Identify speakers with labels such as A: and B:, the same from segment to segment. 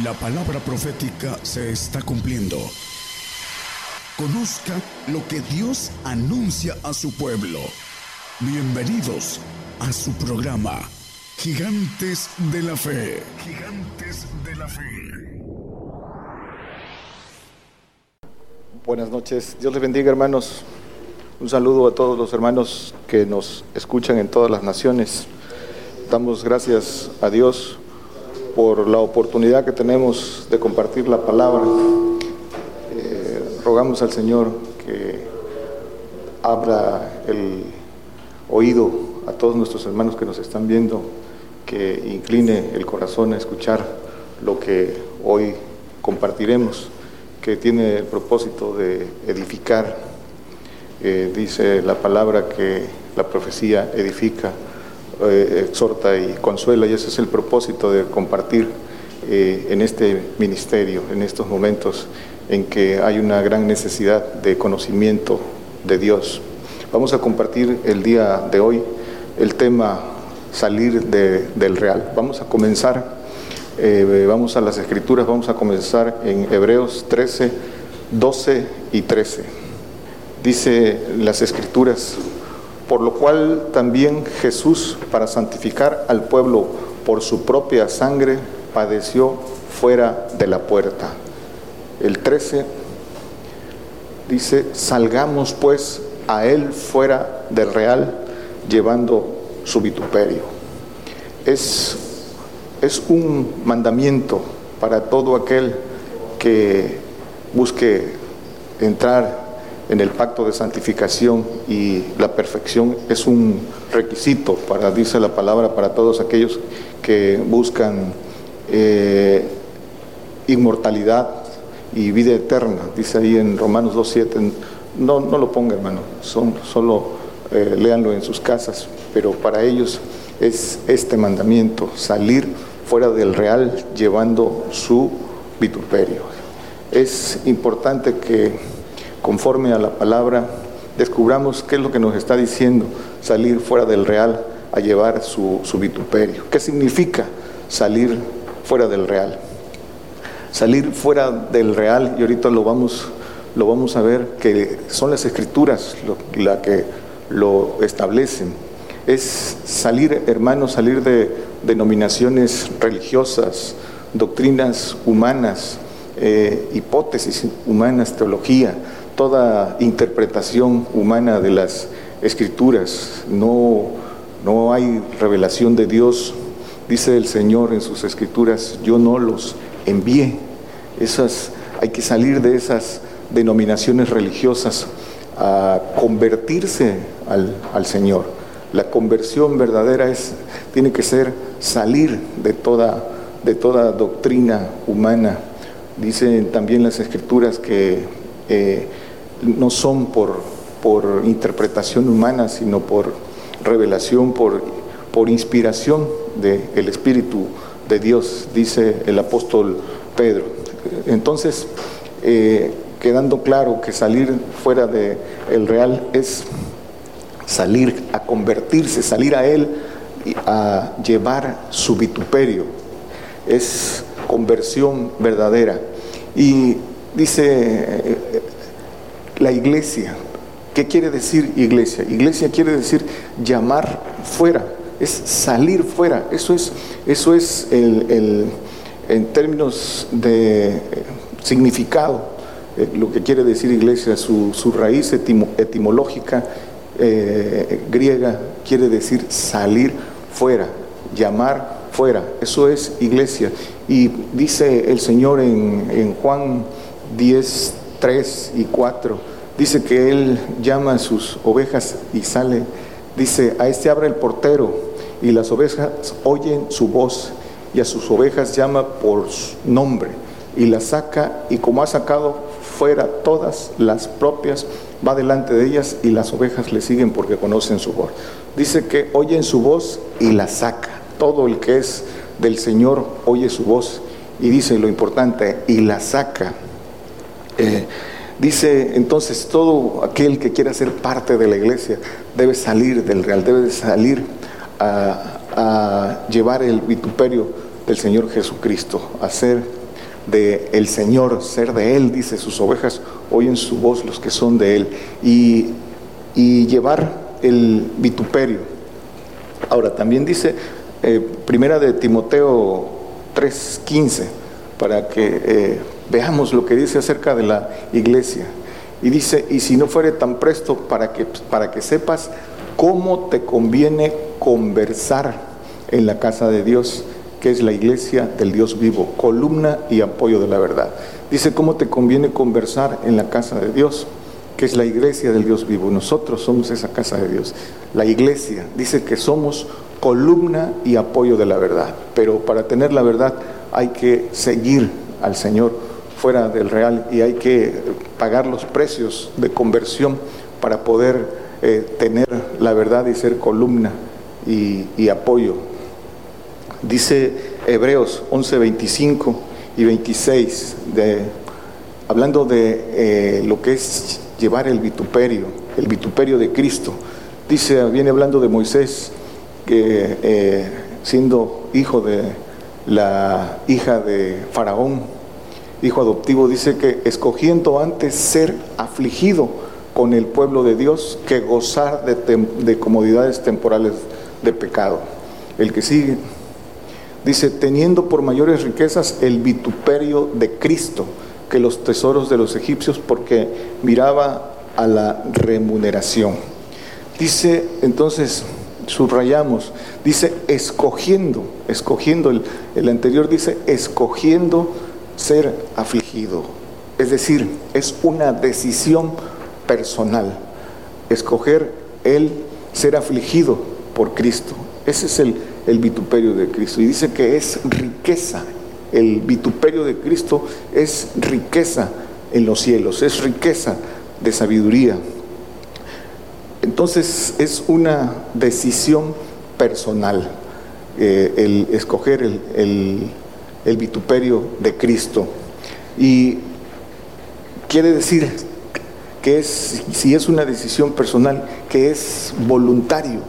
A: La palabra profética se está cumpliendo. Conozca lo que Dios anuncia a su pueblo. Bienvenidos a su programa, Gigantes de la Fe. Gigantes de la Fe.
B: Buenas noches, Dios les bendiga hermanos. Un saludo a todos los hermanos que nos escuchan en todas las naciones. Damos gracias a Dios por la oportunidad que tenemos de compartir la palabra. Eh, rogamos al Señor que abra el oído a todos nuestros hermanos que nos están viendo, que incline el corazón a escuchar lo que hoy compartiremos, que tiene el propósito de edificar. Eh, dice la palabra que la profecía edifica eh, exhorta y consuela y ese es el propósito de compartir eh, en este ministerio, en estos momentos en que hay una gran necesidad de conocimiento de Dios. Vamos a compartir el día de hoy el tema salir del real. Vamos a comenzar, eh, vamos a las escrituras, vamos a comenzar en Hebreos 13, 12 y 13. Dice las escrituras, por lo cual también Jesús, para santificar al pueblo por su propia sangre, padeció fuera de la puerta. El 13 dice, salgamos pues a él fuera del real, llevando su vituperio. Es, es un mandamiento para todo aquel que busque entrar en el pacto de santificación y la perfección es un requisito para, dice la palabra, para todos aquellos que buscan eh, inmortalidad y vida eterna. Dice ahí en Romanos 2.7, no, no lo ponga hermano, son, solo eh, léanlo en sus casas, pero para ellos es este mandamiento, salir fuera del real llevando su vituperio. Es importante que conforme a la palabra, descubramos qué es lo que nos está diciendo salir fuera del real a llevar su, vituperio. ¿Qué significa salir fuera del real? Salir fuera del real, y ahorita lo vamos, lo vamos a ver, que son las escrituras las que lo establecen. Es salir, hermanos, salir de denominaciones religiosas, doctrinas humanas, eh, hipótesis humanas, teología, toda interpretación humana de las escrituras, no, no hay revelación de Dios. Dice el Señor en sus escrituras, yo no los envié. Esas, hay que salir de esas denominaciones religiosas a convertirse al, al Señor. La conversión verdadera es, tiene que ser salir de toda, de toda doctrina humana. Dicen también las escrituras que eh, no son por, por interpretación humana, sino por revelación, por, por inspiración del Espíritu de Dios, dice el apóstol Pedro. Entonces, eh, quedando claro que salir fuera del el real es salir a convertirse, salir a Él a llevar su vituperio, es conversión verdadera. Y dice eh, la iglesia. ¿Qué quiere decir iglesia? Iglesia quiere decir llamar fuera, es salir fuera. Eso es, eso es el, en términos de eh, significado, eh, lo que quiere decir iglesia, su, raíz etimológica eh, griega quiere decir salir fuera, llamar fuera. Eso es iglesia. Y dice el Señor en, en Juan 10, 3 y 4 Dice que él llama a sus ovejas y sale. Dice, a este abre el portero y las ovejas oyen su voz y a sus ovejas llama por nombre y las saca y como ha sacado fuera todas las propias, va delante de ellas y las ovejas le siguen porque conocen su voz. Dice que oyen su voz y la saca. Todo el que es del Señor oye su voz y dice lo importante, y la saca. Eh, Dice entonces, todo aquel que quiera ser parte de la iglesia debe salir del real, debe salir a, llevar el vituperio del Señor Jesucristo, a ser de el Señor, ser de Él, dice, sus ovejas oyen su voz, los que son de Él, y, llevar el vituperio. Ahora, también dice, eh, primera de Timoteo 3:15, para que eh, veamos lo que dice acerca de la iglesia. Y dice, y si no fuere tan presto para que, para que sepas cómo te conviene conversar en la casa de Dios, que es la iglesia del Dios vivo, columna y apoyo de la verdad. Dice cómo te conviene conversar en la casa de Dios, que es la iglesia del Dios vivo. Nosotros somos esa casa de Dios. La iglesia dice que somos columna y apoyo de la verdad, pero para tener la verdad hay que seguir al Señor fuera del real y hay que pagar los precios de conversión para poder eh, tener la verdad y ser columna y, apoyo. Dice Hebreos 11, 25 y 26, de, hablando de eh, lo que es llevar el vituperio, el vituperio de Cristo. Dice, viene hablando de Moisés, que eh, siendo hijo de la hija de Faraón, hijo adoptivo, dice que escogiendo antes ser afligido con el pueblo de Dios que gozar de, comodidades temporales de pecado. El que sigue dice, teniendo por mayores riquezas el vituperio de Cristo que los tesoros de los egipcios porque miraba a la remuneración. Dice entonces, subrayamos, dice escogiendo, escogiendo, el, el anterior dice escogiendo ser afligido. Es decir, es una decisión personal, escoger el ser afligido por Cristo. Ese es el, el vituperio de Cristo. Y dice que es riqueza. El vituperio de Cristo es riqueza en los cielos, es riqueza de sabiduría. Entonces es una decisión personal eh, el escoger el, el vituperio de Cristo. Y quiere decir que es, si es una decisión personal, que es voluntario,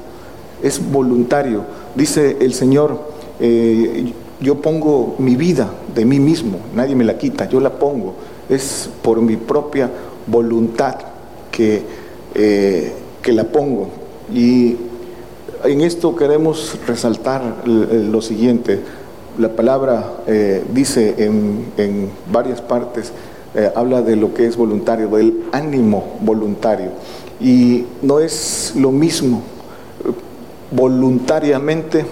B: es voluntario. Dice el Señor, eh, yo pongo mi vida de mí mismo, nadie me la quita, yo la pongo, es por mi propia voluntad que, eh, que la pongo. Y en esto queremos resaltar lo siguiente, la palabra eh, dice en, varias partes, eh, habla de lo que es voluntario, del ánimo voluntario. Y no es lo mismo voluntariamente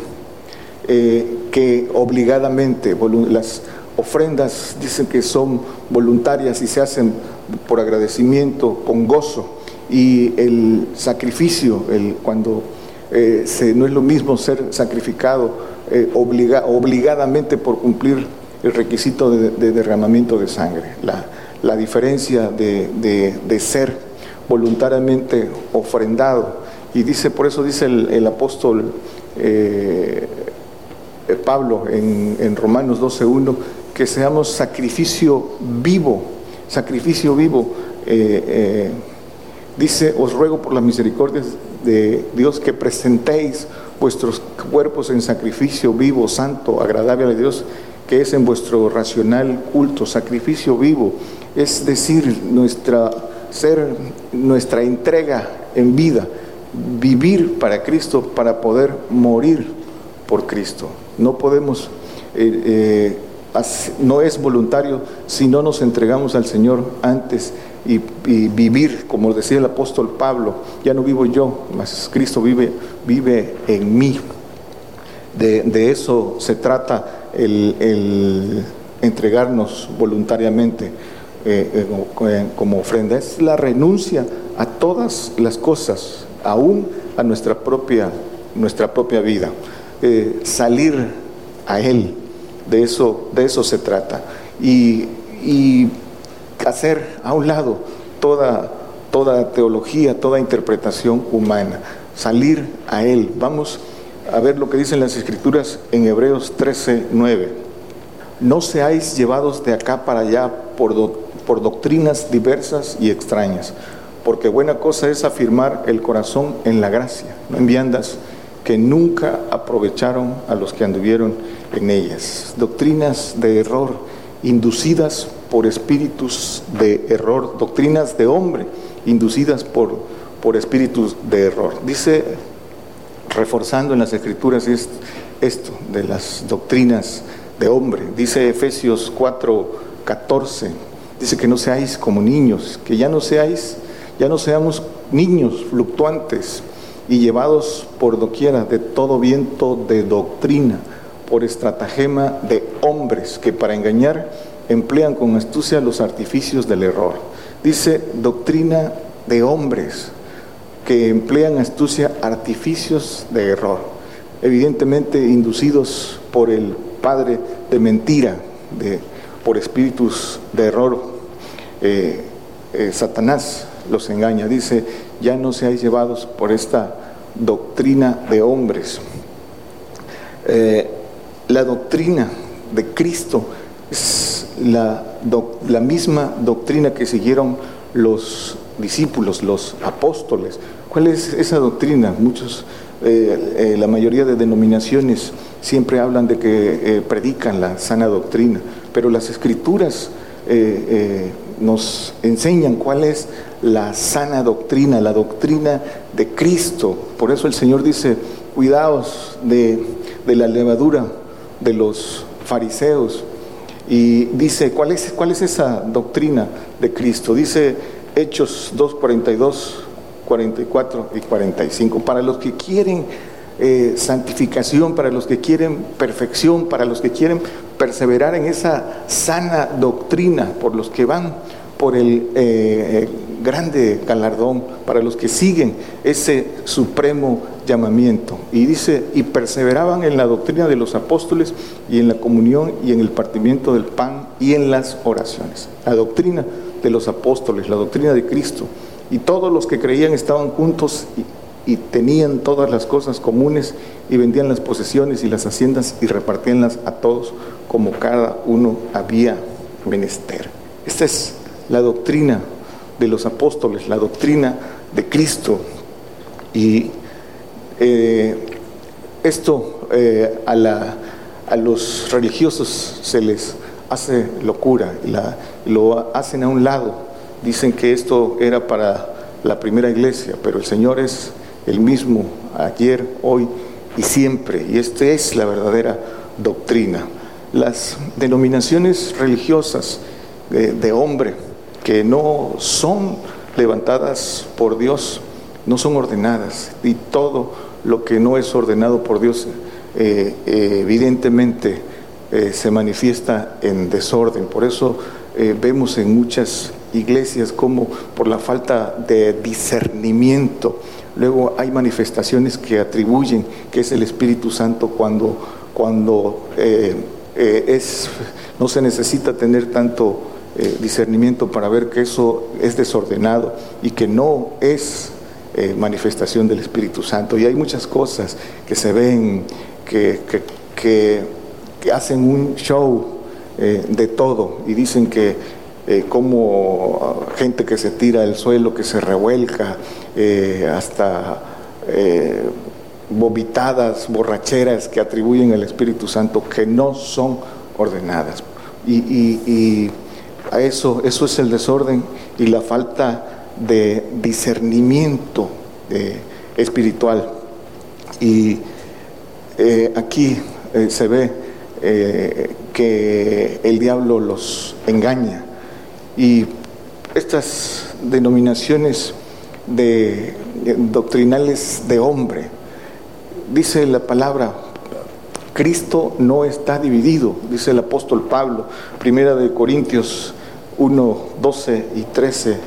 B: eh, que obligadamente. Las ofrendas dicen que son voluntarias y se hacen por agradecimiento, con gozo. Y el sacrificio, el, cuando se, no es lo mismo ser sacrificado eh, obligadamente por cumplir el requisito de, derramamiento de sangre. La, diferencia de, ser voluntariamente ofrendado. Y dice, por eso dice el, apóstol eh, Pablo en, Romanos 12.1, que seamos sacrificio vivo, sacrificio vivo. Eh, dice, os ruego por las misericordias de Dios que presentéis vuestros cuerpos en sacrificio vivo, santo, agradable a Dios, que es en vuestro racional culto, sacrificio vivo, es decir, nuestra ser, nuestra entrega en vida, vivir para Cristo para poder morir por Cristo. No podemos, eh, eh, no es voluntario si no nos entregamos al Señor antes y, vivir, como decía el apóstol Pablo, ya no vivo yo, mas Cristo vive, vive en mí. De, eso se trata el, entregarnos voluntariamente eh, eh, como ofrenda. Es la renuncia a todas las cosas, aún a nuestra propia, nuestra propia vida. Eh, salir a Él, de eso, de eso se trata. Y, y hacer a un lado toda, toda teología, toda interpretación humana, salir a Él. Vamos a ver lo que dicen las Escrituras en Hebreos 13, 9. No seáis llevados de acá para allá por, por doctrinas diversas y extrañas, porque buena cosa es afirmar el corazón en la gracia, no en viandas que nunca aprovecharon a los que anduvieron en ellas. Doctrinas de error inducidas por espíritus de error, doctrinas de hombre, inducidas por, por espíritus de error. Dice, reforzando en las escrituras esto, de las doctrinas de hombre, dice Efesios 4, 14, dice que no seáis como niños, que ya no seáis, ya no seamos niños fluctuantes y llevados por doquiera de todo viento de doctrina, por estratagema de hombres que para engañar emplean con astucia los artificios del error. Dice doctrina de hombres que emplean astucia artificios de error, evidentemente inducidos por el padre de mentira, de, por espíritus de error. Eh, eh, Satanás los engaña, dice, ya no seáis llevados por esta doctrina de hombres. Eh, la doctrina de Cristo es la, la misma doctrina que siguieron los discípulos, los apóstoles. ¿Cuál es esa doctrina? Muchos, eh, eh, la mayoría de denominaciones siempre hablan de que eh, predican la sana doctrina, pero las escrituras nos enseñan cuál es la sana doctrina, la doctrina de Cristo. Por eso el Señor dice, cuidaos de, de la levadura de los fariseos. Y dice, ¿cuál es, ¿cuál es esa doctrina de Cristo? Dice Hechos 2, 42, 44 y 45. Para los que quieren eh, santificación, para los que quieren perfección, para los que quieren perseverar en esa sana doctrina, por los que van por el eh, grande galardón, para los que siguen ese supremo llamamiento. Y dice, y perseveraban en la doctrina de los apóstoles y en la comunión y en el partimiento del pan y en las oraciones. La doctrina de los apóstoles, la doctrina de Cristo. Y todos los que creían estaban juntos y, tenían todas las cosas comunes y vendían las posesiones y las haciendas y repartíanlas a todos como cada uno había menester. Esta es la doctrina de los apóstoles, la doctrina de Cristo. Y eh, esto eh, a, la, a los religiosos se les hace locura, lo hacen a un lado. Dicen que esto era para la primera iglesia, pero el Señor es el mismo ayer, hoy y siempre, y esta es la verdadera doctrina. Las denominaciones religiosas de, hombre que no son levantadas por Dios, no son ordenadas, y todo lo que no es ordenado por Dios, eh, eh, evidentemente, eh, se manifiesta en desorden. Por eso eh, vemos en muchas iglesias como por la falta de discernimiento, luego hay manifestaciones que atribuyen que es el Espíritu Santo cuando, cuando eh, es, no se necesita tener tanto discernimiento para ver que eso es desordenado y que no es manifestación del Espíritu Santo. Y hay muchas cosas que se ven que, que que hacen un show eh, de todo y dicen que eh, como gente que se tira al suelo, que se revuelca, eh, hasta vomitadas, borracheras que atribuyen al Espíritu Santo que no son ordenadas. Y, a eso, eso es el desorden y la falta de discernimiento espiritual. Y aquí se ve que el diablo los engaña. Y estas denominaciones de, doctrinales de hombre, dice la palabra, Cristo no está dividido, dice el apóstol Pablo, primera de Corintios 1, 12 y 13.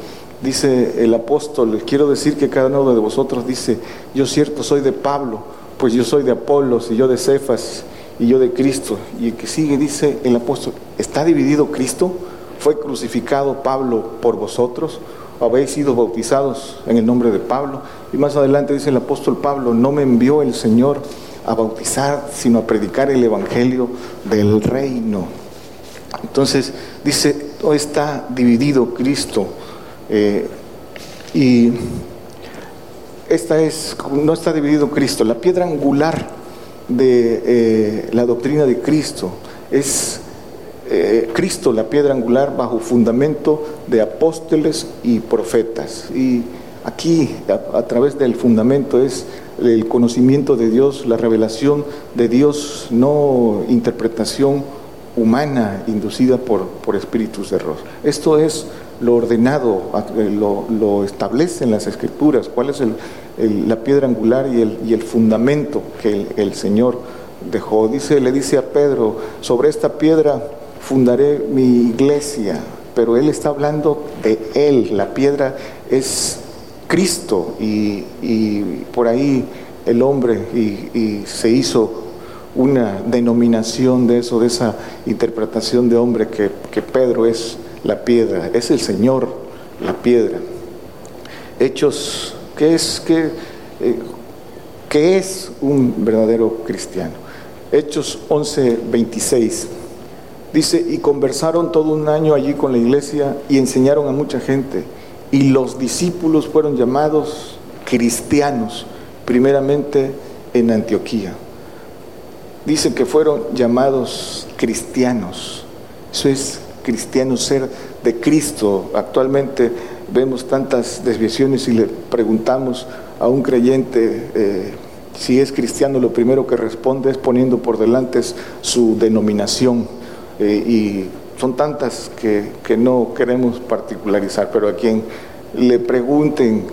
B: Dice el apóstol, quiero decir que cada uno de vosotros dice, yo cierto soy de Pablo, pues yo soy de Apolos y yo de Cefas y yo de Cristo. Y el que sigue dice el apóstol, ¿está dividido Cristo? ¿Fue crucificado Pablo por vosotros? ¿Habéis sido bautizados en el nombre de Pablo? Y más adelante dice el apóstol Pablo, no me envió el Señor a bautizar, sino a predicar el Evangelio del reino. Entonces dice, no está dividido Cristo. Eh, y esta es, no está dividido Cristo. La piedra angular de eh, la doctrina de Cristo es eh, Cristo, la piedra angular, bajo fundamento de apóstoles y profetas. Y aquí, a, través del fundamento, es el conocimiento de Dios, la revelación de Dios, no interpretación humana inducida por, por espíritus de error. Esto es lo ordenado, lo, lo establece en las escrituras, cuál es la piedra angular y el, y el fundamento que el, el Señor dejó. Dice, le dice a Pedro, sobre esta piedra fundaré mi iglesia, pero él está hablando de él, la piedra es Cristo y, por ahí el hombre y, se hizo una denominación de eso, de esa interpretación de hombre que, Pedro es la piedra, es el Señor la piedra. Hechos, ¿qué es, eh, ¿qué es un verdadero cristiano? Hechos 11, 26. Dice, y conversaron todo un año allí con la iglesia y enseñaron a mucha gente. Y los discípulos fueron llamados cristianos, primeramente en Antioquía. Dice que fueron llamados cristianos. Eso es cristiano, ser de Cristo. Actualmente vemos tantas desviaciones y le preguntamos a un creyente eh, si es cristiano, lo primero que responde es poniendo por delante su denominación eh, y son tantas que, que, no queremos particularizar, pero a quien le pregunten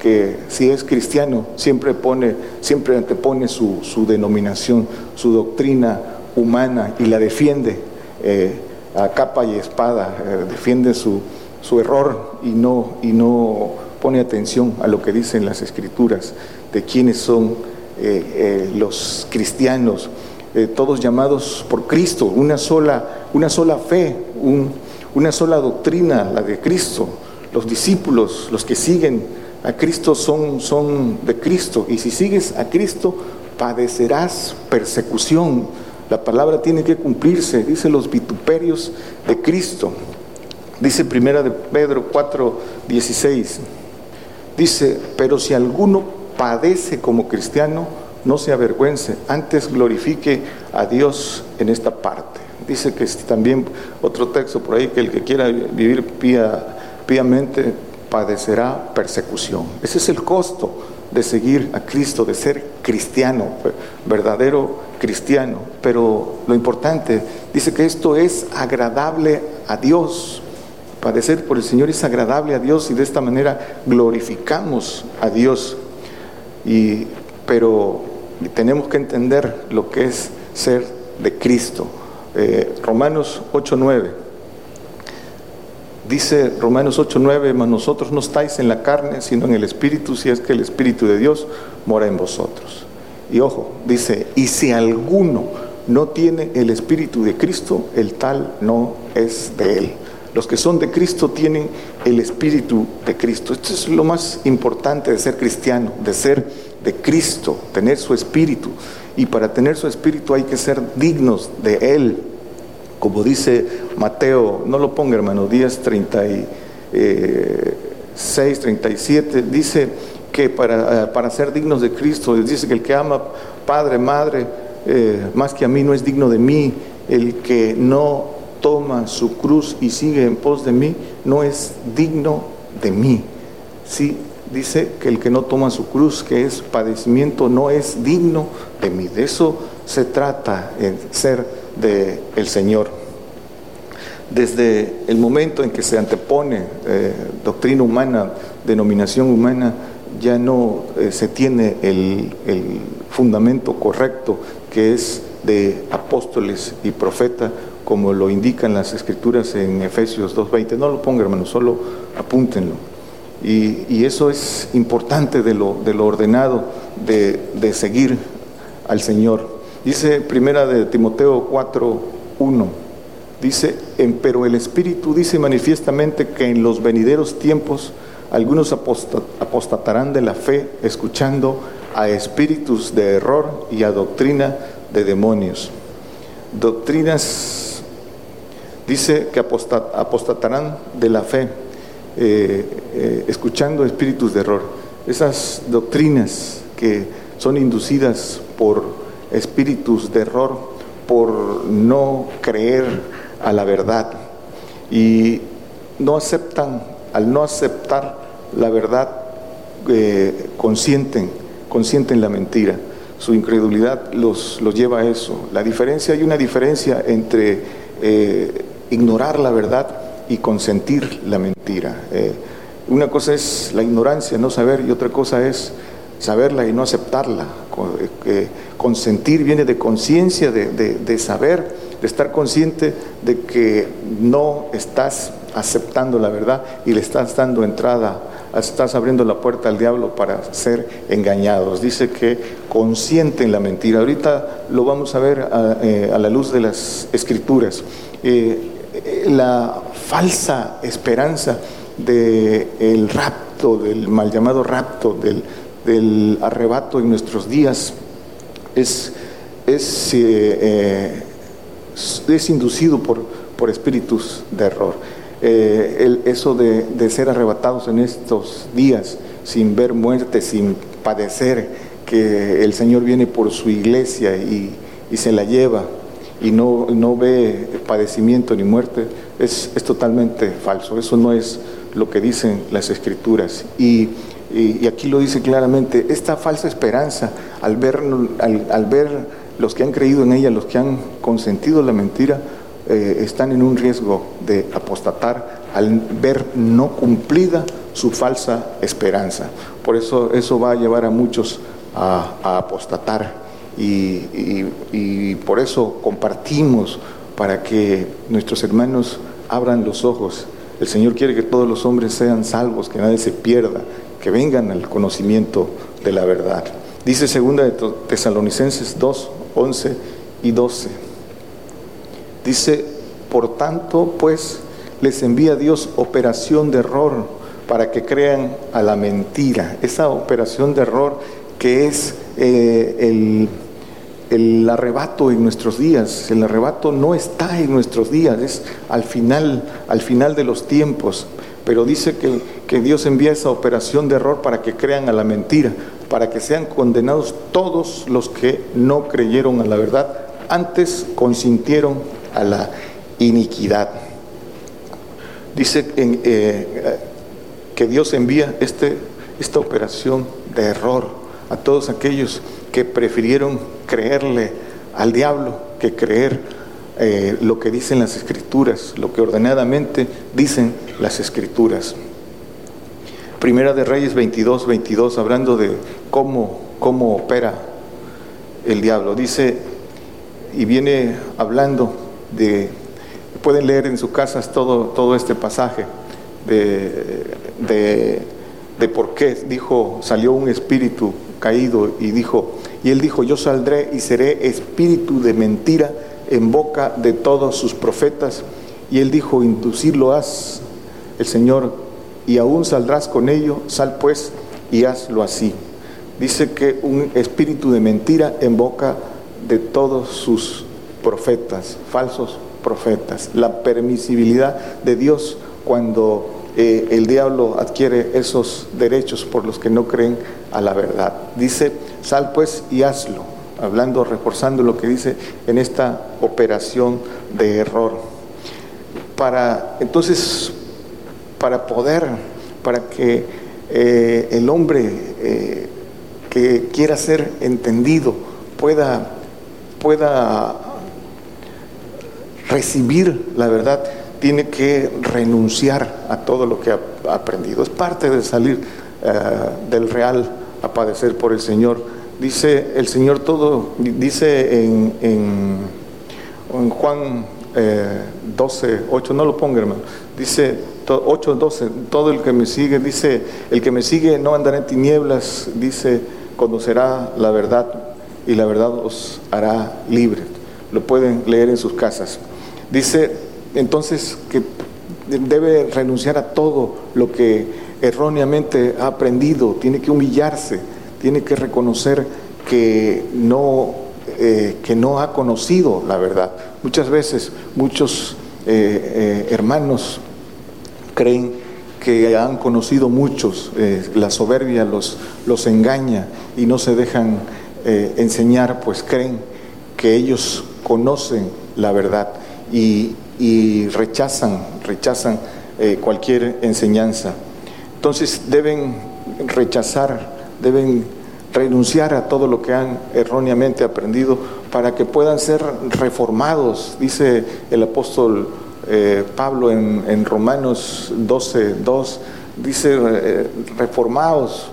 B: que si es cristiano, siempre pone, siempre antepone su, su denominación, su doctrina humana y la defiende eh, a capa y espada, defiende su, su error y no, y no pone atención a lo que dicen las escrituras de quiénes son los cristianos eh, todos llamados por Cristo, una sola, una sola fe, una sola doctrina, la de Cristo. Los discípulos, los que siguen a Cristo son, son de Cristo. Y si sigues a Cristo, padecerás persecución. La palabra tiene que cumplirse, dice los vituperios de Cristo. Dice primera de Pedro 4, 16. Dice, pero si alguno padece como cristiano, no se avergüence, antes glorifique a Dios en esta parte. Dice que también otro texto por ahí, que el que quiera vivir pía, piamente padecerá persecución. Ese es el costo de seguir a Cristo, de ser cristiano, verdadero cristiano. Pero lo importante, dice que esto es agradable a Dios. Padecer por el Señor es agradable a Dios y de esta manera glorificamos a Dios. Y pero tenemos que entender lo que es ser de Cristo. Eh, Romanos 8:9. Dice Romanos 8:9, mas nosotros no estáis en la carne, sino en el Espíritu, si es que el Espíritu de Dios mora en vosotros. Y ojo, dice, y si alguno no tiene el Espíritu de Cristo, el tal no es de él. Los que son de Cristo tienen el Espíritu de Cristo. Esto es lo más importante de ser cristiano, de ser de Cristo, tener su Espíritu. Y para tener su Espíritu hay que ser dignos de Él. Como dice Mateo, no lo ponga hermano, 10, 36, 37, dice que para, eh, para ser dignos de Cristo, dice que el que ama padre, madre, eh, más que a mí no es digno de mí, el que no toma su cruz y sigue en pos de mí, no es digno de mí. Sí, dice que el que no toma su cruz, que es padecimiento, no es digno de mí. De eso se trata en ser de el Señor. Desde el momento en que se antepone eh, doctrina humana, denominación humana, ya no eh, se tiene el, el fundamento correcto que es de apóstoles y profetas como lo indican las escrituras en Efesios 2.20. No lo ponga, hermano, solo apúntenlo. Y, eso es importante de lo, de lo ordenado, de, seguir al Señor. Dice primera de Timoteo 4.1, dice, pero el Espíritu dice manifiestamente que en los venideros tiempos algunos apostatarán de la fe escuchando a espíritus de error y a doctrina de demonios. Doctrinas Dice que apostatarán de la fe, eh, eh, escuchando espíritus de error. Esas doctrinas que son inducidas por espíritus de error, por no creer a la verdad y no aceptan, al no aceptar la verdad, eh, consienten, consienten la mentira. Su incredulidad los, los, lleva a eso. La diferencia, hay una diferencia entre ignorar la verdad y consentir la mentira. Eh, una cosa es la ignorancia, no saber, y otra cosa es saberla y no aceptarla. consentir viene de conciencia, de, saber, de estar consciente de que no estás aceptando la verdad y le estás dando entrada, estás abriendo la puerta al diablo para ser engañados. Dice que consienten la mentira. Ahorita lo vamos a ver a, eh, la luz de las escrituras. Eh, la falsa esperanza del rapto, del mal llamado rapto, del, arrebato en nuestros días, es, es, eh, es inducido por, por espíritus de error. Eh, eso de, ser arrebatados en estos días sin ver muerte, sin padecer, que el Señor viene por su iglesia y, se la lleva y no, no, ve padecimiento ni muerte, es, totalmente falso. Eso no es lo que dicen las escrituras. Y, aquí lo dice claramente, esta falsa esperanza, al ver, al ver los que han creído en ella, los que han consentido la mentira, eh, están en un riesgo de apostatar al ver no cumplida su falsa esperanza. Por eso eso va a llevar a muchos a, apostatar y, por eso compartimos para que nuestros hermanos abran los ojos. El Señor quiere que todos los hombres sean salvos, que nadie se pierda, que vengan al conocimiento de la verdad. Dice segunda de Tesalonicenses 2, 11 y 12. Dice, por tanto, pues les envía Dios operación de error para que crean a la mentira. Esa operación de error que es eh, el, el, arrebato en nuestros días. El arrebato no está en nuestros días, es al final, al final de los tiempos. Pero dice que, que Dios envía esa operación de error para que crean a la mentira, para que sean condenados todos los que no creyeron a la verdad, antes consintieron a la iniquidad. Dice eh, que Dios envía este, esta operación de error a todos aquellos que prefirieron creerle al diablo que creer eh, lo que dicen las escrituras, lo que ordenadamente dicen las escrituras. Primera de Reyes 22, 22, hablando de cómo, cómo opera el diablo. Dice, y viene hablando de, pueden leer en sus casas todo, todo este pasaje de, de, por qué dijo, salió un espíritu caído y dijo, y él dijo, yo saldré y seré espíritu de mentira en boca de todos sus profetas. Y él dijo, inducirlo haz el Señor, y aún saldrás con ello, sal pues y hazlo así. Dice que un espíritu de mentira en boca de todos sus profetas, falsos profetas, la permisibilidad de Dios cuando eh, el diablo adquiere esos derechos por los que no creen a la verdad. Dice, sal pues y hazlo, hablando, reforzando lo que dice en esta operación de error. Para, entonces, para poder, para que eh, el hombre eh, que quiera ser entendido pueda, pueda recibir la verdad, tiene que renunciar a todo lo que ha aprendido. Es parte de salir eh, del real a padecer por el Señor. Dice el Señor todo, dice en, en, Juan 12, eh, 8, no lo ponga hermano, dice 8, 12, todo el que me sigue, dice, el que me sigue no andará en tinieblas, dice, conocerá la verdad y la verdad os hará libre. Lo pueden leer en sus casas. Dice entonces que debe renunciar a todo lo que erróneamente ha aprendido, tiene que humillarse, tiene que reconocer que no, eh, que no ha conocido la verdad. Muchas veces muchos eh, eh, hermanos creen que han conocido muchos, la soberbia los, los engaña y no se dejan enseñar, pues creen que ellos conocen la verdad y, rechazan, rechazan eh, cualquier enseñanza. Entonces deben rechazar, deben renunciar a todo lo que han erróneamente aprendido para que puedan ser reformados, dice el apóstol eh, Pablo en, Romanos 12, 2, dice eh, reformados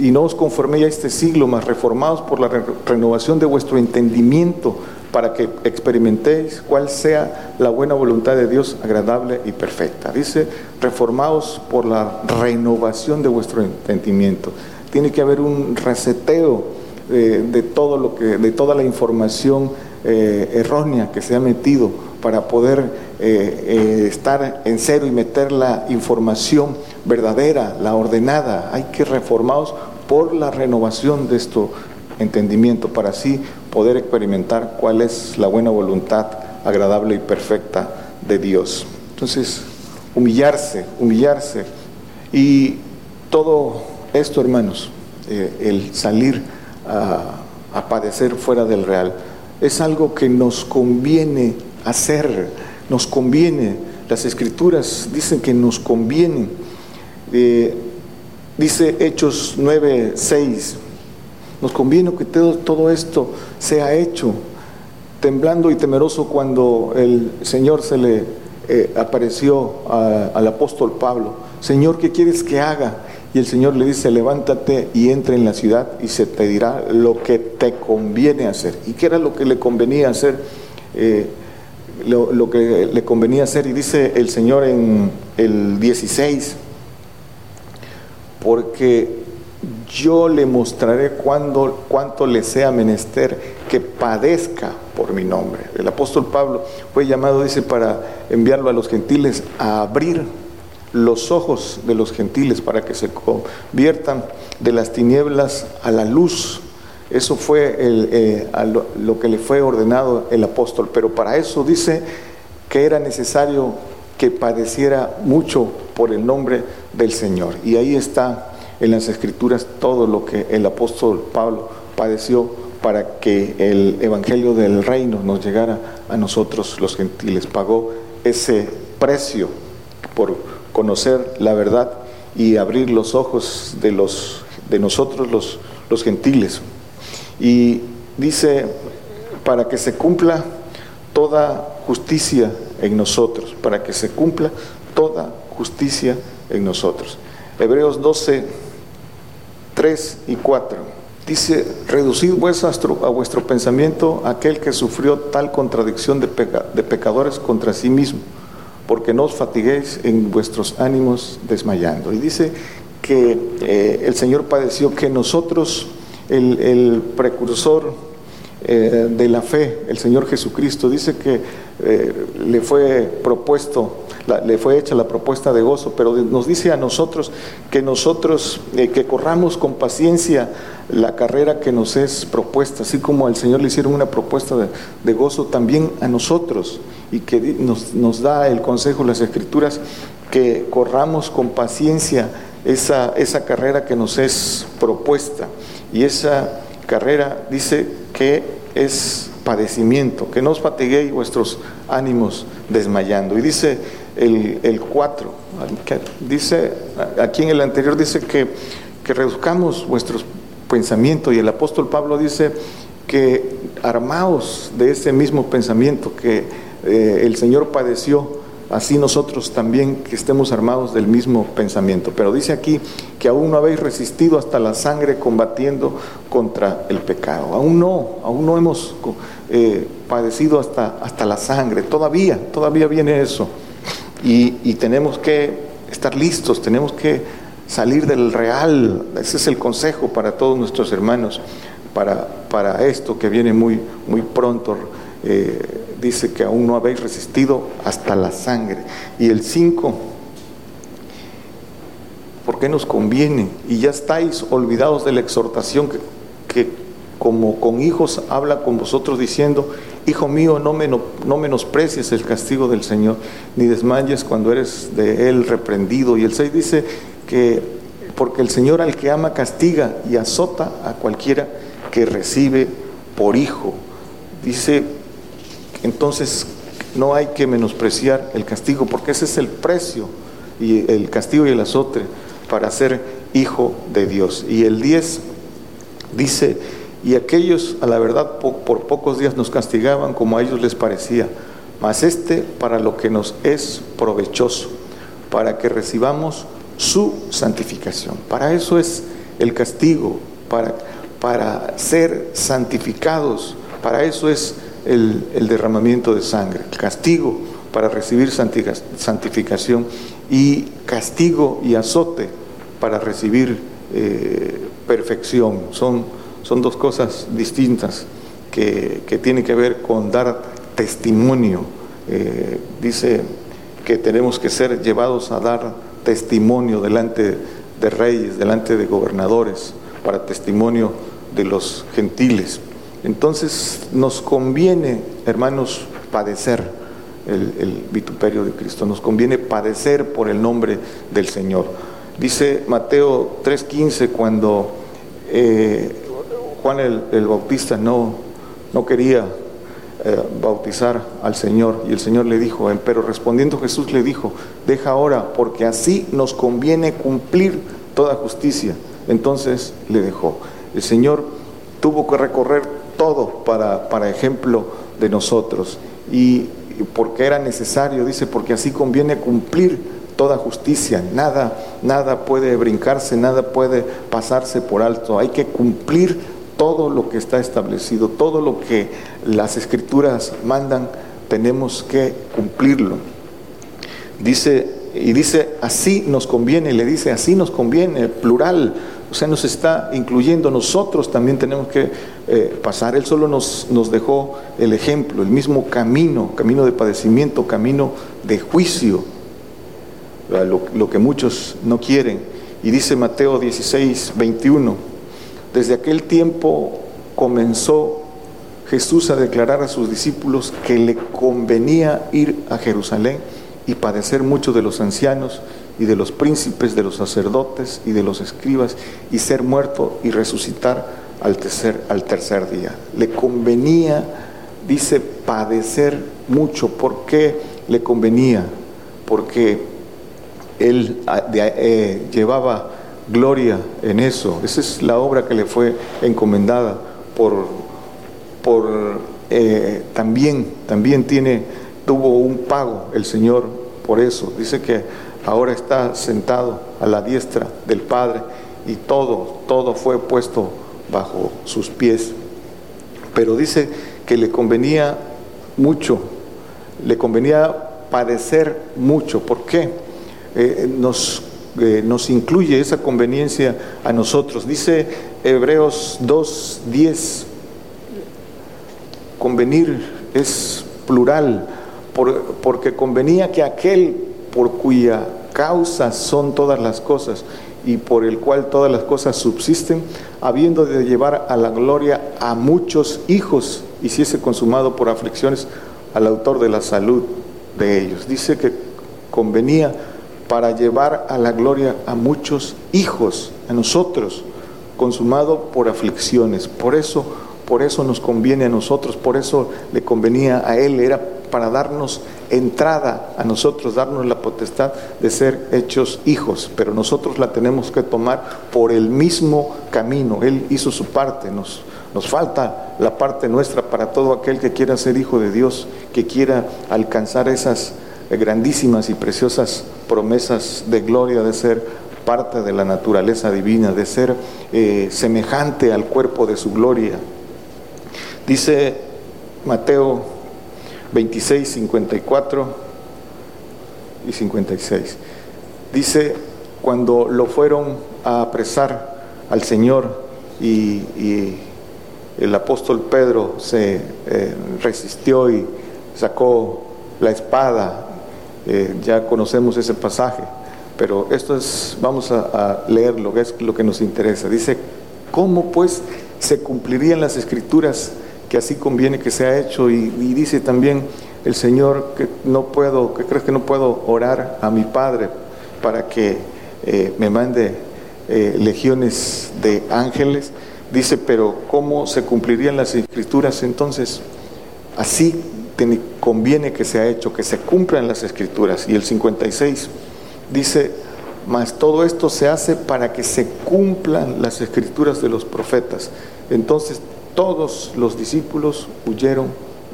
B: y no os conforméis a este siglo, mas reformados por la renovación de vuestro entendimiento para que experimentéis cuál sea la buena voluntad de Dios agradable y perfecta. Dice, reformados por la renovación de vuestro entendimiento. Tiene que haber un reseteo eh, de todo lo que, de toda la información eh, errónea que se ha metido para poder eh, estar en cero y meter la información verdadera, la ordenada. Hay que reformados por la renovación de esto entendimiento para así poder experimentar cuál es la buena voluntad agradable y perfecta de Dios. Entonces, humillarse, humillarse. Y todo esto, hermanos, eh, el salir a, padecer fuera del real, es algo que nos conviene hacer, nos conviene. Las escrituras dicen que nos conviene. Eh, dice Hechos 9, 6 nos conviene que todo, esto sea hecho, temblando y temeroso cuando el Señor se le eh, apareció al apóstol Pablo. Señor, ¿qué quieres que haga? Y el Señor le dice, levántate y entra en la ciudad y se te dirá lo que te conviene hacer. ¿Y qué era lo que le convenía hacer? Eh, lo, lo, que le convenía hacer. Y dice el Señor en el 16, porque yo le mostraré cuando, cuánto le sea menester que padezca por mi nombre. El apóstol Pablo fue llamado, dice, para enviarlo a los gentiles a abrir los ojos de los gentiles para que se conviertan de las tinieblas a la luz. Eso fue eh, lo, lo que le fue ordenado el apóstol, pero para eso dice que era necesario que padeciera mucho por el nombre del Señor. Y ahí está en las escrituras todo lo que el apóstol Pablo padeció para que el evangelio del reino nos llegara a nosotros los gentiles. Pagó ese precio por conocer la verdad y abrir los ojos de, los, de nosotros los, los gentiles. Y dice, para que se cumpla toda justicia en nosotros, para que se cumpla toda justicia en nosotros. Hebreos 12, 3 y 4. Dice, reducid vuestro, a vuestro pensamiento aquel que sufrió tal contradicción de, pecadores contra sí mismo, porque no os fatiguéis en vuestros ánimos desmayando. Y dice que eh, el Señor padeció que nosotros, el, precursor eh, de la fe, el Señor Jesucristo, dice que eh, le fue propuesto le fue hecha la propuesta de gozo, pero nos dice a nosotros que nosotros, eh, que corramos con paciencia la carrera que nos es propuesta, así como al Señor le hicieron una propuesta de, gozo también a nosotros, y que nos, nos, da el consejo las escrituras, que corramos con paciencia esa, esa carrera que nos es propuesta. Y esa carrera dice que es padecimiento, que no os fatiguéis vuestros ánimos desmayando. Y dice el, 4. Dice, aquí en el anterior dice que, que reduzcamos vuestros pensamientos y el apóstol Pablo dice que armaos de ese mismo pensamiento que eh, el Señor padeció, así nosotros también que estemos armados del mismo pensamiento. Pero dice aquí que aún no habéis resistido hasta la sangre combatiendo contra el pecado. Aún no, aún no hemos eh, padecido hasta, hasta la sangre. Todavía, todavía viene eso. Y, tenemos que estar listos, tenemos que salir del real. Ese es el consejo para todos nuestros hermanos, para, para esto que viene muy, muy pronto. Eh, dice que aún no habéis resistido hasta la sangre. Y el 5, ¿por qué nos conviene? Y ya estáis olvidados de la exhortación que, como con hijos habla con vosotros diciendo, Hijo mío, no, no menosprecies el castigo del Señor, ni desmayes cuando eres de Él reprendido. Y el 6 dice que porque el Señor al que ama castiga y azota a cualquiera que recibe por hijo. Dice entonces no hay que menospreciar el castigo, porque ese es el precio y el castigo y el azote para ser hijo de Dios. Y el 10 dice, y aquellos a la verdad por pocos días nos castigaban como a ellos les parecía, mas este para lo que nos es provechoso, para que recibamos su santificación. Para eso es el castigo, para, para ser santificados, para eso es el, derramamiento de sangre, el castigo para recibir santificación y castigo y azote para recibir eh, perfección. Son, son dos cosas distintas que, que tienen que ver con dar testimonio. Eh, dice que tenemos que ser llevados a dar testimonio delante de reyes, delante de gobernadores, para testimonio de los gentiles. Entonces nos conviene, hermanos, padecer el, vituperio de Cristo, nos conviene padecer por el nombre del Señor. Dice Mateo 3:15 cuando eh, Juan el, Bautista no, no quería eh, bautizar al Señor y el Señor le dijo, pero respondiendo Jesús le dijo, deja ahora porque así nos conviene cumplir toda justicia. Entonces le dejó. El Señor tuvo que recorrer todo para, para ejemplo de nosotros. Y porque era necesario, dice, porque así conviene cumplir toda justicia, nada, nada puede brincarse, nada puede pasarse por alto, hay que cumplir todo lo que está establecido, todo lo que las escrituras mandan, tenemos que cumplirlo. Dice, y dice, así nos conviene, le dice, así nos conviene, plural, sea, nos está incluyendo, nosotros también tenemos que eh, pasar. Él solo nos, nos dejó el ejemplo, el mismo camino, camino de padecimiento, camino de juicio, lo, lo que muchos no quieren. Y dice Mateo 16, 21, desde aquel tiempo comenzó Jesús a declarar a sus discípulos que le convenía ir a Jerusalén y padecer mucho de los ancianos y de los príncipes, de los sacerdotes y de los escribas, y ser muerto y resucitar al tercer, al tercer día. Le convenía, dice, padecer mucho. ¿Por qué le convenía? Porque él ah, eh, llevaba gloria en eso. Esa es la obra que le fue encomendada por, por eh, también, también tiene, tuvo un pago el Señor por eso. Dice que ahora está sentado a la diestra del Padre y todo, todo fue puesto bajo sus pies. Pero dice que le convenía mucho, le convenía padecer mucho. ¿Por qué? Eh, nos, eh, nos incluye esa conveniencia a nosotros. Dice Hebreos 2.10, convenir es plural, porque convenía que aquel por cuya causa son todas las cosas y por el cual todas las cosas subsisten, habiendo de llevar a la gloria a muchos hijos, hiciese consumado por aflicciones al autor de la salud de ellos. Dice que convenía para llevar a la gloria a muchos hijos, a nosotros, consumado por aflicciones. Por eso, por eso nos conviene a nosotros, por eso le convenía a él, era para darnos entrada a nosotros, darnos la potestad de ser hechos hijos, pero nosotros la tenemos que tomar por el mismo camino. Él hizo su parte, nos, nos falta la parte nuestra para todo aquel que quiera ser hijo de Dios, que quiera alcanzar esas grandísimas y preciosas promesas de gloria, de ser parte de la naturaleza divina, de ser eh, semejante al cuerpo de su gloria. Dice Mateo 26, 54 y 56. Dice, cuando lo fueron a apresar al Señor y, el apóstol Pedro se eh, resistió y sacó la espada, eh, ya conocemos ese pasaje, pero esto es, vamos a, a que es lo que nos interesa. Dice, ¿cómo pues se cumplirían las escrituras? Que así conviene que sea hecho y, dice también el Señor que no puedo, que crees que no puedo orar a mi Padre para que eh, me mande eh, legiones de ángeles. Dice, pero ¿cómo se cumplirían las escrituras entonces? Así conviene que sea hecho, que se cumplan las escrituras. Y el 56 dice, mas todo esto se hace para que se cumplan las escrituras de los profetas. Entonces todos los discípulos huyeron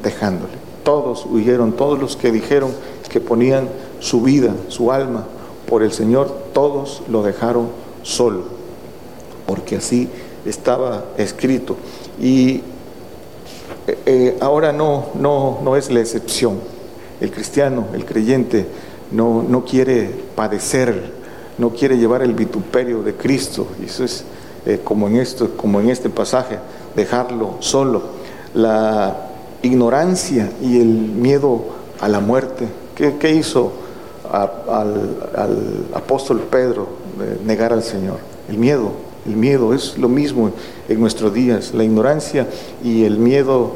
B: dejándole. Todos huyeron, todos los que dijeron que ponían su vida, su alma por el Señor, todos lo dejaron solo, porque así estaba escrito. Y eh, eh, ahora no, no, no es la excepción. El cristiano, el creyente, no, no quiere padecer, no quiere llevar el vituperio de Cristo. Y eso es eh, como, en esto, como en este pasaje, dejarlo solo. La ignorancia y el miedo a la muerte. ¿Qué, hizo al, apóstol Pedro negar al Señor? El miedo, el miedo es lo mismo en nuestros días. La ignorancia y el miedo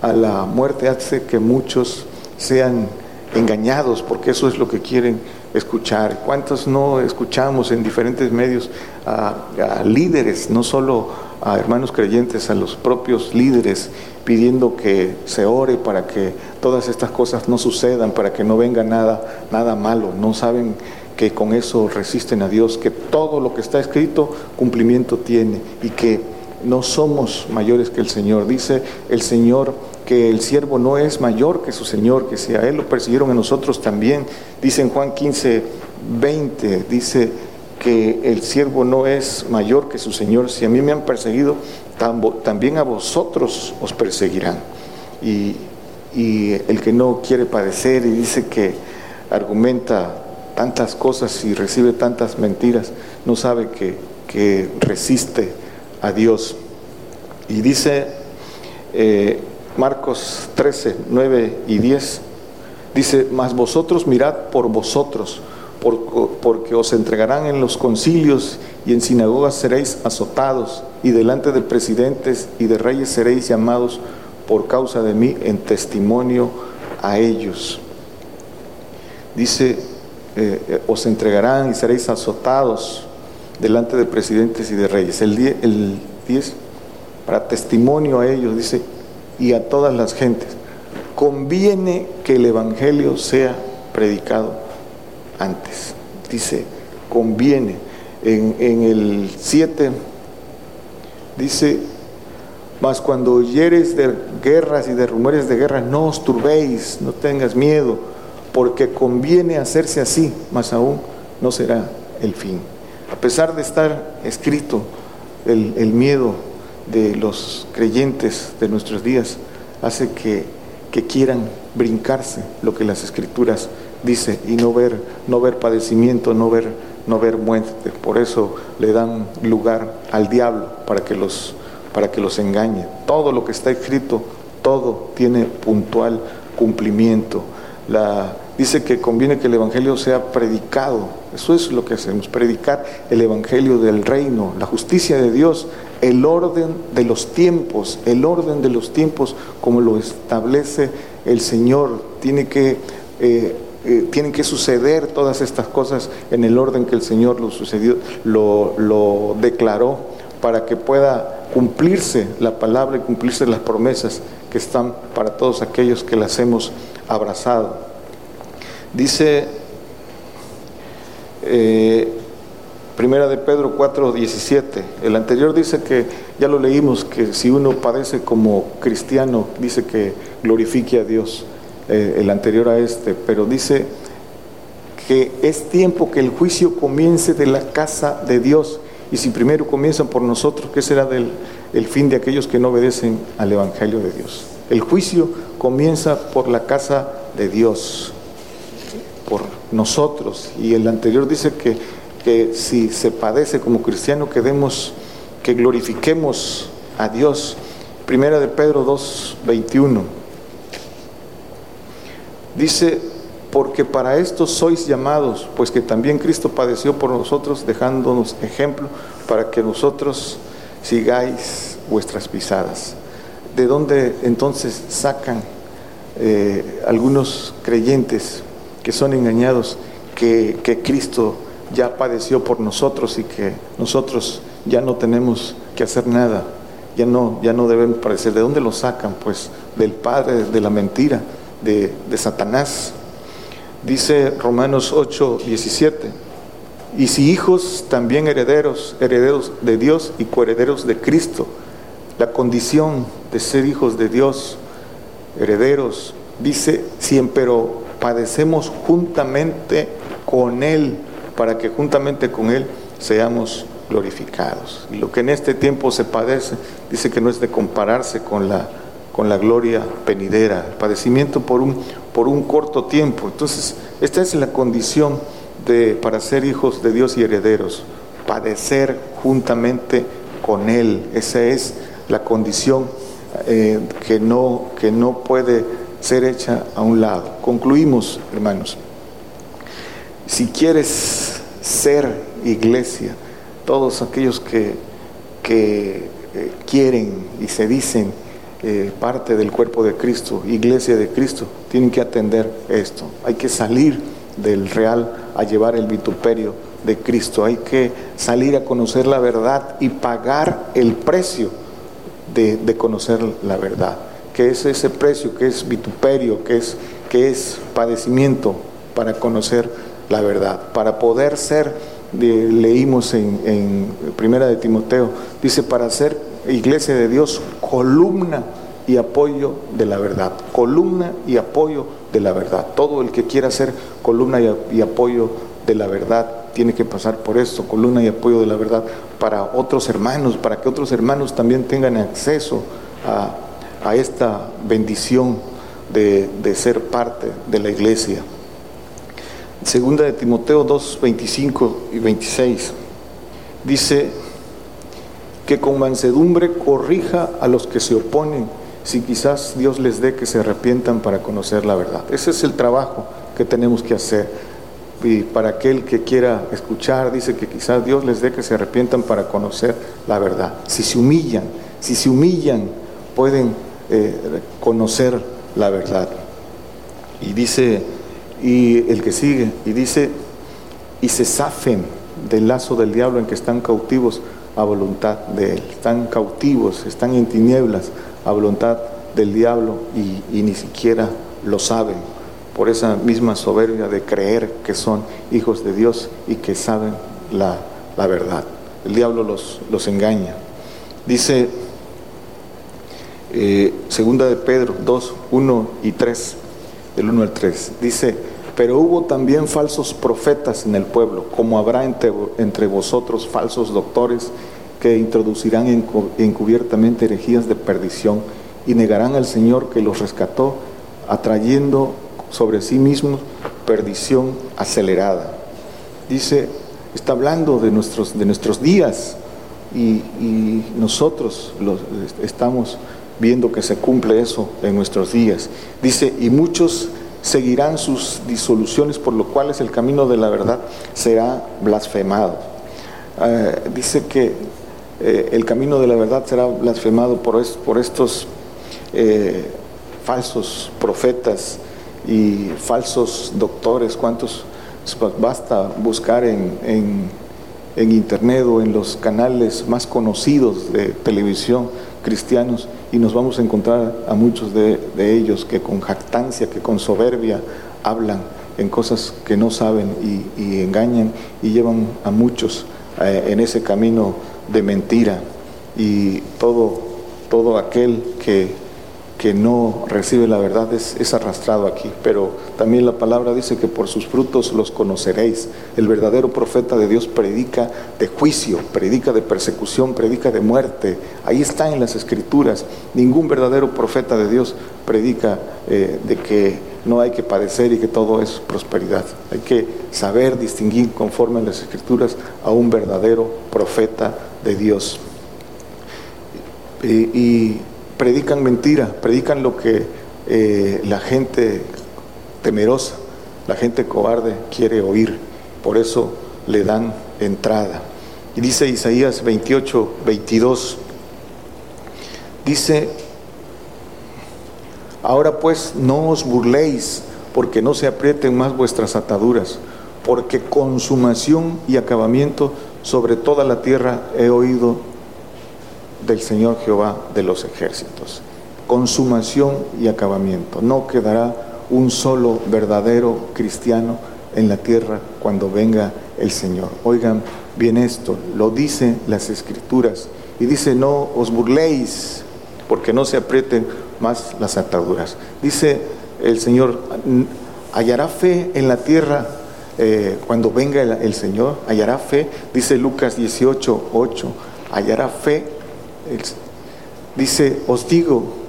B: a la muerte hace que muchos sean engañados porque eso es lo que quieren escuchar. ¿Cuántos no escuchamos en diferentes medios a, líderes, no solo a hermanos creyentes, a los propios líderes, pidiendo que se ore para que todas estas cosas no sucedan, para que no venga nada, nada malo? No saben que con eso resisten a Dios, que todo lo que está escrito cumplimiento tiene y que no somos mayores que el Señor. Dice el Señor que el siervo no es mayor que su Señor, que si a Él lo persiguieron a nosotros también. Dice en Juan 15, 20, dice que el siervo no es mayor que su Señor. Si a mí me han perseguido, también a vosotros os perseguirán. Y, el que no quiere padecer y dice que argumenta tantas cosas y recibe tantas mentiras, no sabe que, que resiste a Dios. Y dice eh, Marcos 13, 9 y 10, dice, mas vosotros mirad por vosotros, porque os entregarán en los concilios y en sinagogas seréis azotados, y delante de presidentes y de reyes seréis llamados por causa de mí en testimonio a ellos. Dice, eh, eh, os entregarán y seréis azotados delante de presidentes y de reyes. El 10, el 10 para testimonio a ellos, dice, y a todas las gentes. Conviene que el Evangelio sea predicado antes. Dice, conviene. En, en el 7 dice, mas cuando oyeres de guerras y de rumores de guerra, no os turbéis, no tengas miedo, porque conviene hacerse así, mas aún no será el fin. A pesar de estar escrito el, el miedo de los creyentes de nuestros días hace que, que quieran brincarse lo que las escrituras dice y no ver, no ver padecimiento, no ver, no ver muerte. Por eso le dan lugar al diablo para que los, para que los engañe. Todo lo que está escrito, todo tiene puntual cumplimiento. La, dice que conviene que el Evangelio sea predicado. Eso es lo que hacemos, predicar el Evangelio del reino, la justicia de Dios, el orden de los tiempos, el orden de los tiempos como lo establece el Señor. Tiene que, eh, eh, tienen que suceder todas estas cosas en el orden que el Señor lo sucedió, lo, declaró para que pueda cumplirse la palabra y cumplirse las promesas que están para todos aquellos que las hemos abrazado. Dice eh, Primera de Pedro 4, 17. El anterior dice que, ya lo leímos, que si uno padece como cristiano, dice que glorifique a Dios, eh, el anterior a este, pero dice que es tiempo que el juicio comience de la casa de Dios. Y si primero comienzan por nosotros, ¿qué será del el fin de aquellos que no obedecen al Evangelio de Dios? El juicio comienza por la casa de Dios, por nosotros. Y el anterior dice que que si se padece como cristiano, que demos, que glorifiquemos a Dios. Primera de Pedro 2, 21. Dice, porque para esto sois llamados, pues que también Cristo padeció por nosotros, dejándonos ejemplo para que nosotros sigáis vuestras pisadas. ¿De dónde entonces sacan eh, algunos creyentes que son engañados que, Cristo ya padeció por nosotros y que nosotros ya no tenemos que hacer nada, ya no, ya no debemos padecer. ¿De dónde lo sacan? Pues del padre de la mentira, de, Satanás. Dice Romanos 8, 17, y si hijos, también herederos, herederos de Dios y coherederos de Cristo. La condición de ser hijos de Dios, herederos, dice, siempre padecemos juntamente con Él, para que juntamente con Él seamos glorificados. Y lo que en este tiempo se padece, dice que no es de compararse con la, con la gloria venidera, el padecimiento por un, por un corto tiempo. Entonces, esta es la condición de, para ser hijos de Dios y herederos, padecer juntamente con Él. Esa es la condición eh, que, no, que no puede ser hecha a un lado. Concluimos, hermanos. Si quieres ser iglesia, todos aquellos que, que eh, quieren y se dicen eh, parte del cuerpo de Cristo, iglesia de Cristo, tienen que atender esto. Hay que salir del real a llevar el vituperio de Cristo. Hay que salir a conocer la verdad y pagar el precio de, conocer la verdad. Que es ese precio, que es vituperio, que es, es padecimiento para conocer la verdad. Para poder ser, leímos en, en Primera de Timoteo, dice, para ser iglesia de Dios, columna y apoyo de la verdad. Columna y apoyo de la verdad. Todo el que quiera ser columna y, apoyo de la verdad tiene que pasar por esto, columna y apoyo de la verdad, para otros hermanos, para que otros hermanos también tengan acceso a, esta bendición de, de, ser parte de la iglesia. Segunda de Timoteo 2, 25 y 26 dice que con mansedumbre corrija a los que se oponen si quizás Dios les dé que se arrepientan para conocer la verdad. Ese es el trabajo que tenemos que hacer. Y para aquel que quiera escuchar, dice que quizás Dios les dé que se arrepientan para conocer la verdad. Si se humillan, si se humillan, pueden eh, conocer la verdad. Y dice, y el que sigue, y dice, y se zafen del lazo del diablo en que están cautivos a voluntad de él. Están cautivos, están en tinieblas a voluntad del diablo y, ni siquiera lo saben por esa misma soberbia de creer que son hijos de Dios y que saben la, verdad. El diablo los, los engaña. Dice eh, segunda de Pedro 2, 1 y 3, del 1 al 3, dice, pero hubo también falsos profetas en el pueblo, como habrá entre, entre vosotros falsos doctores que introducirán encubiertamente herejías de perdición y negarán al Señor que los rescató, atrayendo sobre sí mismos perdición acelerada. Dice, está hablando de nuestros, de nuestros días y, nosotros estamos viendo que se cumple eso en nuestros días. Dice, y muchos seguirán sus disoluciones, por lo cual es el camino de la verdad será blasfemado. Eh, dice que eh, el camino de la verdad será blasfemado por, por estos eh, falsos profetas y falsos doctores. ¿Cuántos? Pues basta buscar en, internet o en los canales más conocidos de televisión cristianos y nos vamos a encontrar a muchos de, ellos que con jactancia, que con soberbia hablan en cosas que no saben y, engañan y llevan a muchos eh, en ese camino de mentira. Y todo, todo aquel que, que no recibe la verdad es, arrastrado aquí. Pero también la palabra dice que por sus frutos los conoceréis. El verdadero profeta de Dios predica de juicio, predica de persecución, predica de muerte. Ahí está en las escrituras. Ningún verdadero profeta de Dios predica eh, de que no hay que padecer y que todo es prosperidad. Hay que saber distinguir conforme a las escrituras a un verdadero profeta de Dios. Y, predican mentira, predican lo que eh, la gente temerosa, la gente cobarde quiere oír. Por eso le dan entrada. Y dice Isaías 28, 22, dice, ahora pues no os burléis, porque no se aprieten más vuestras ataduras, porque consumación y acabamiento sobre toda la tierra he oído del Señor Jehová de los ejércitos. Consumación y acabamiento. No quedará un solo verdadero cristiano en la tierra cuando venga el Señor. Oigan bien esto, lo dicen las escrituras y dice no os burléis porque no se aprieten más las ataduras. Dice el Señor, hallará fe en la tierra eh, cuando venga el, Señor, hallará fe, dice Lucas 18, 8, hallará fe. Dice, os digo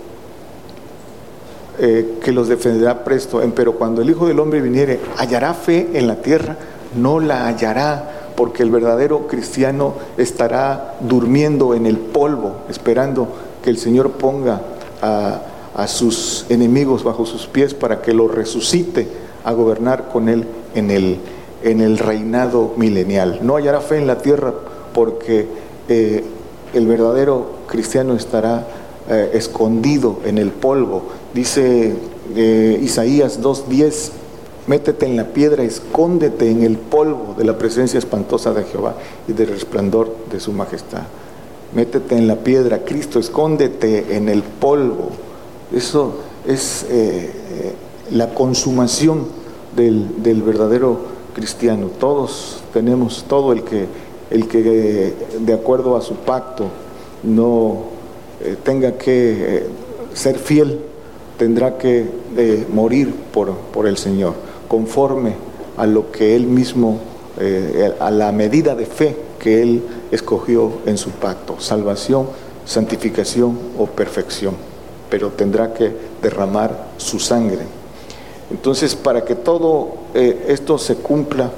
B: eh, que los defenderá presto, pero cuando el Hijo del Hombre viniere, hallará fe en la tierra, no la hallará, porque el verdadero cristiano estará durmiendo en el polvo, esperando que el Señor ponga a, sus enemigos bajo sus pies para que lo resucite a gobernar con él en el, en el reinado milenial. No hallará fe en la tierra porque eh, el verdadero cristiano estará eh, escondido en el polvo. Dice eh, Isaías 2.10, métete en la piedra, escóndete en el polvo de la presencia espantosa de Jehová y del resplandor de su majestad. Métete en la piedra, Cristo, escóndete en el polvo. Eso es la consumación del, verdadero cristiano. Todos tenemos, todo el que, el que de acuerdo a su pacto no eh, tenga que eh, ser fiel, tendrá que eh, morir por, por, el Señor, conforme a lo que Él mismo, a la medida de fe que Él escogió en su pacto, salvación, santificación o perfección, pero tendrá que derramar su sangre. Entonces, para que todo esto se cumpla,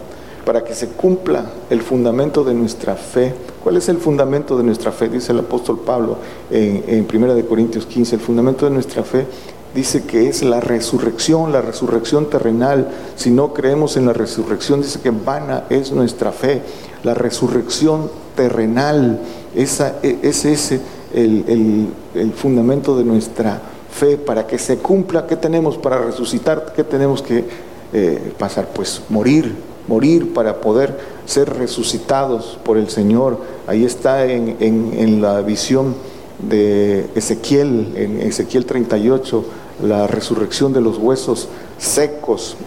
B: para que se cumpla el fundamento de nuestra fe, ¿cuál es el fundamento de nuestra fe? Dice el apóstol Pablo en, en 1 Corintios 15, el fundamento de nuestra fe dice que es la resurrección, la resurrección terrenal. Si no creemos en la resurrección, dice que vana es nuestra fe. La resurrección terrenal, esa, e, es ese el, el, el fundamento de nuestra fe para que se cumpla, ¿qué tenemos para resucitar? ¿Qué tenemos que eh, pasar? Pues morir, morir para poder ser resucitados por el Señor. Ahí está en, la visión de Ezequiel, en Ezequiel 38, la resurrección de los huesos secos.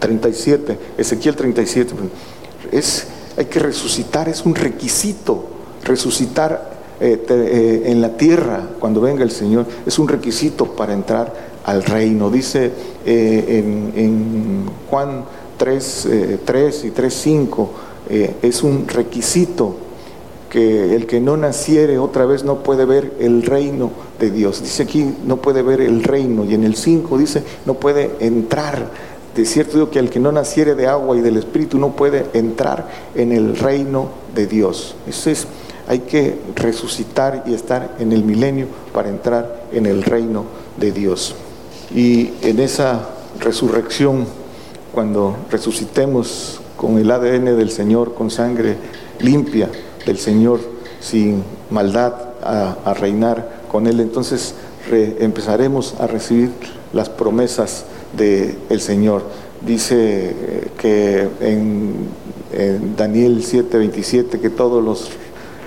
B: 37, eh, Ezequiel 37. Es, hay que resucitar, es un requisito. Resucitar eh, eh, en la tierra cuando venga el Señor es un requisito para entrar al reino. Dice eh, en, Juan 3, 3 y 3, 5, es un requisito que el que no naciere otra vez no puede ver el reino de Dios. Dice aquí, no puede ver el reino. Y en el 5 dice, no puede entrar. De cierto digo que el que no naciere de agua y del Espíritu no puede entrar en el reino de Dios. Eso es hay que resucitar y estar en el milenio para entrar en el reino de Dios. Y en esa resurrección, cuando resucitemos con el ADN del Señor, con sangre limpia del Señor, sin maldad, a, reinar con Él, entonces empezaremos a recibir las promesas del Señor. Dice eh, que en, en Daniel 7:27 que todos los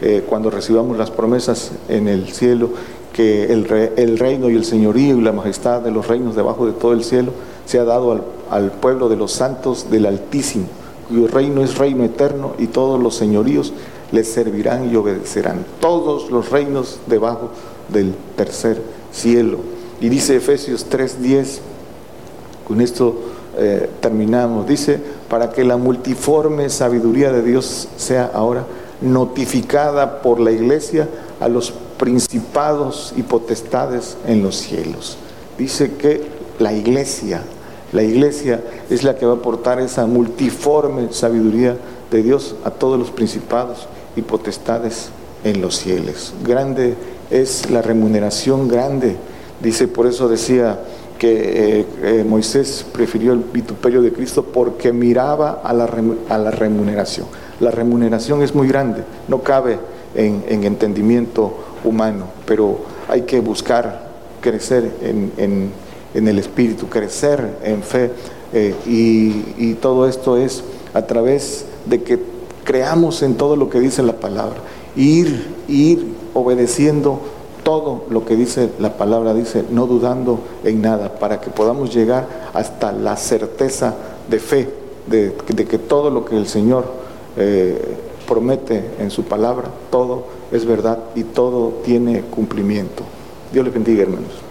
B: eh, cuando recibamos las promesas en el cielo, que el, el, reino y el señorío y la majestad de los reinos debajo de todo el cielo sea dado al, al pueblo de los santos del Altísimo, cuyo reino es reino eterno y todos los señoríos les servirán y obedecerán. Todos los reinos debajo del tercer cielo. Y dice Efesios 3:10, con esto eh, terminamos, dice, para que la multiforme sabiduría de Dios sea ahora notificada por la iglesia a los principados y potestades en los cielos. Dice que la iglesia, la iglesia es la que va a aportar esa multiforme sabiduría de Dios a todos los principados y potestades en los cielos. Grande es la remuneración, grande. Dice, por eso decía que eh, eh, Moisés prefirió el vituperio de Cristo porque miraba a la, a la remuneración la remuneración es muy grande, no cabe en, entendimiento humano, pero hay que buscar crecer en, el espíritu, crecer en fe, eh, y, todo esto es a través de que creamos en todo lo que dice la palabra, ir, ir obedeciendo todo lo que dice la palabra, dice, no dudando en nada, para que podamos llegar hasta la certeza de fe, de, que todo lo que el Señor eh, promete en su palabra, todo es verdad y todo tiene cumplimiento. Dios les bendiga, hermanos.